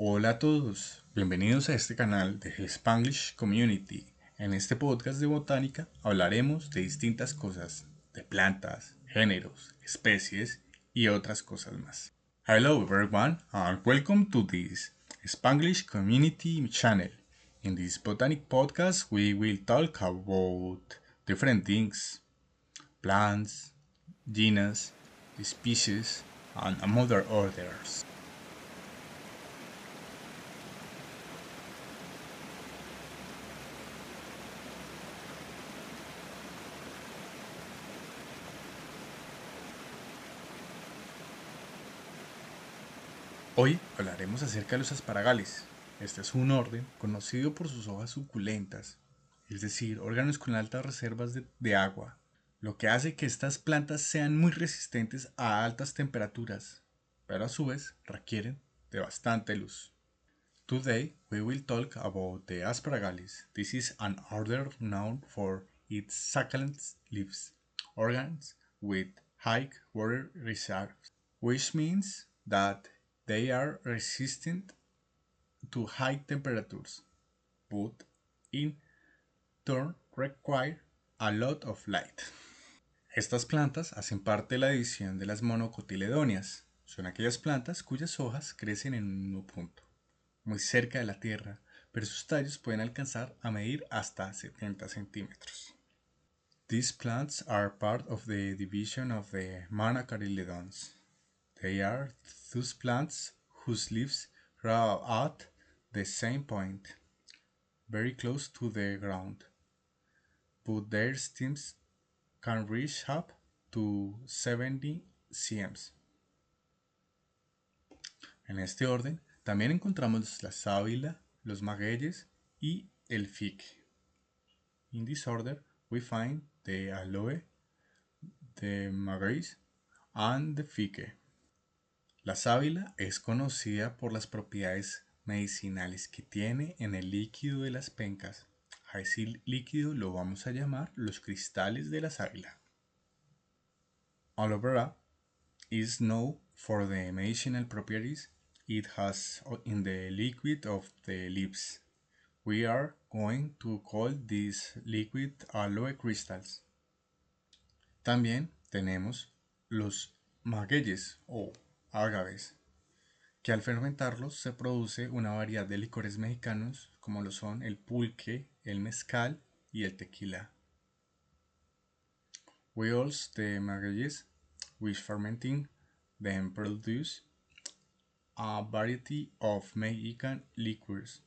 Hola a todos, bienvenidos a este canal de Spanglish Community. En este podcast de botánica hablaremos de distintas cosas, de plantas, géneros, especies y otras cosas más. Hello everyone and welcome to this Spanglish Community channel. In this botanic podcast we will talk about different things, plants, genus, species, and other orders. Hoy hablaremos acerca de los asparagales. Este es un orden conocido por sus hojas suculentas, es decir, órganos con altas reservas de, agua, lo que hace que estas plantas sean muy resistentes a altas temperaturas, pero a su vez requieren de bastante luz. Today we will talk about the asparagalis. This is an order known for its succulent leaves, organs with high water reserves, which means that They are resistant to high temperatures, but in turn require a lot of light. Estas plantas hacen parte de la división de las monocotiledóneas. Son aquellas plantas cuyas hojas crecen en un punto, muy cerca de la tierra, pero sus tallos pueden alcanzar a medir hasta 70 centímetros. These plants are part of the division of the monocotyledons. They are those plants whose leaves grow at the same point, very close to the ground, but their stems can reach up to 70 cm. En este orden también encontramos la sábila, los magueyes y el fique. In this order we find the aloe, the magueyes and the fique. La sábila es conocida por las propiedades medicinales que tiene en el líquido de las pencas. A ese líquido lo vamos a llamar los cristales de la sábila. Aloe vera is known for the medicinal properties it has in the liquid of the leaves. We are going to call this liquid aloe crystals. También tenemos los magueyes o agaves, que al fermentarlos se produce una variedad de licores mexicanos como lo son el pulque, el mezcal y el tequila. We also the magueyes, which fermenting then produce a variety of Mexican liquors,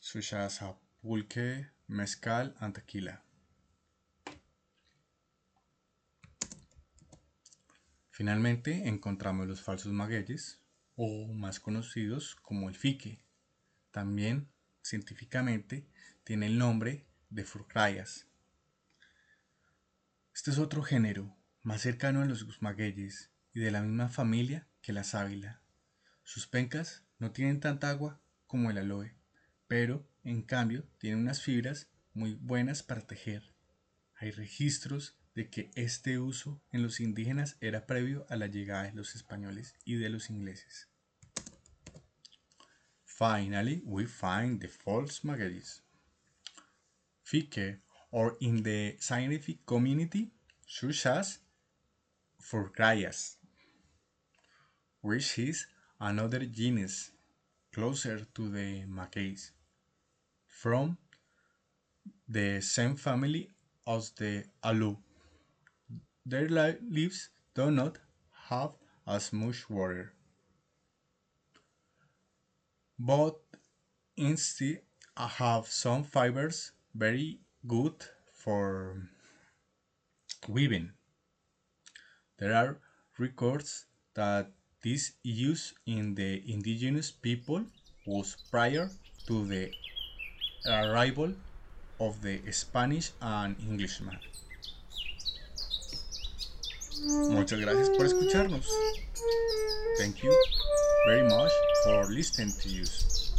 such as pulque, mezcal, and tequila. Finalmente encontramos los falsos magueyes, o más conocidos como el fique. También, científicamente, tiene el nombre de furcrayas. Este es otro género, más cercano a los magueyes y de la misma familia que la sábila. Sus pencas no tienen tanta agua como el aloe, pero en cambio tienen unas fibras muy buenas para tejer. Hay registros de que este uso en los indígenas era previo a la llegada de los españoles y de los ingleses. Finally, we find the false magueyes. Fique, or in the scientific community, such as Furcrayas, which is another genus closer to the magueys, from the same family as the aloe. Their leaves do not have as much water, but instead have some fibers very good for weaving. There are records that this use in the indigenous people was prior to the arrival of the Spanish and Englishmen. Muchas gracias por escucharnos. Thank you very much for listening to us.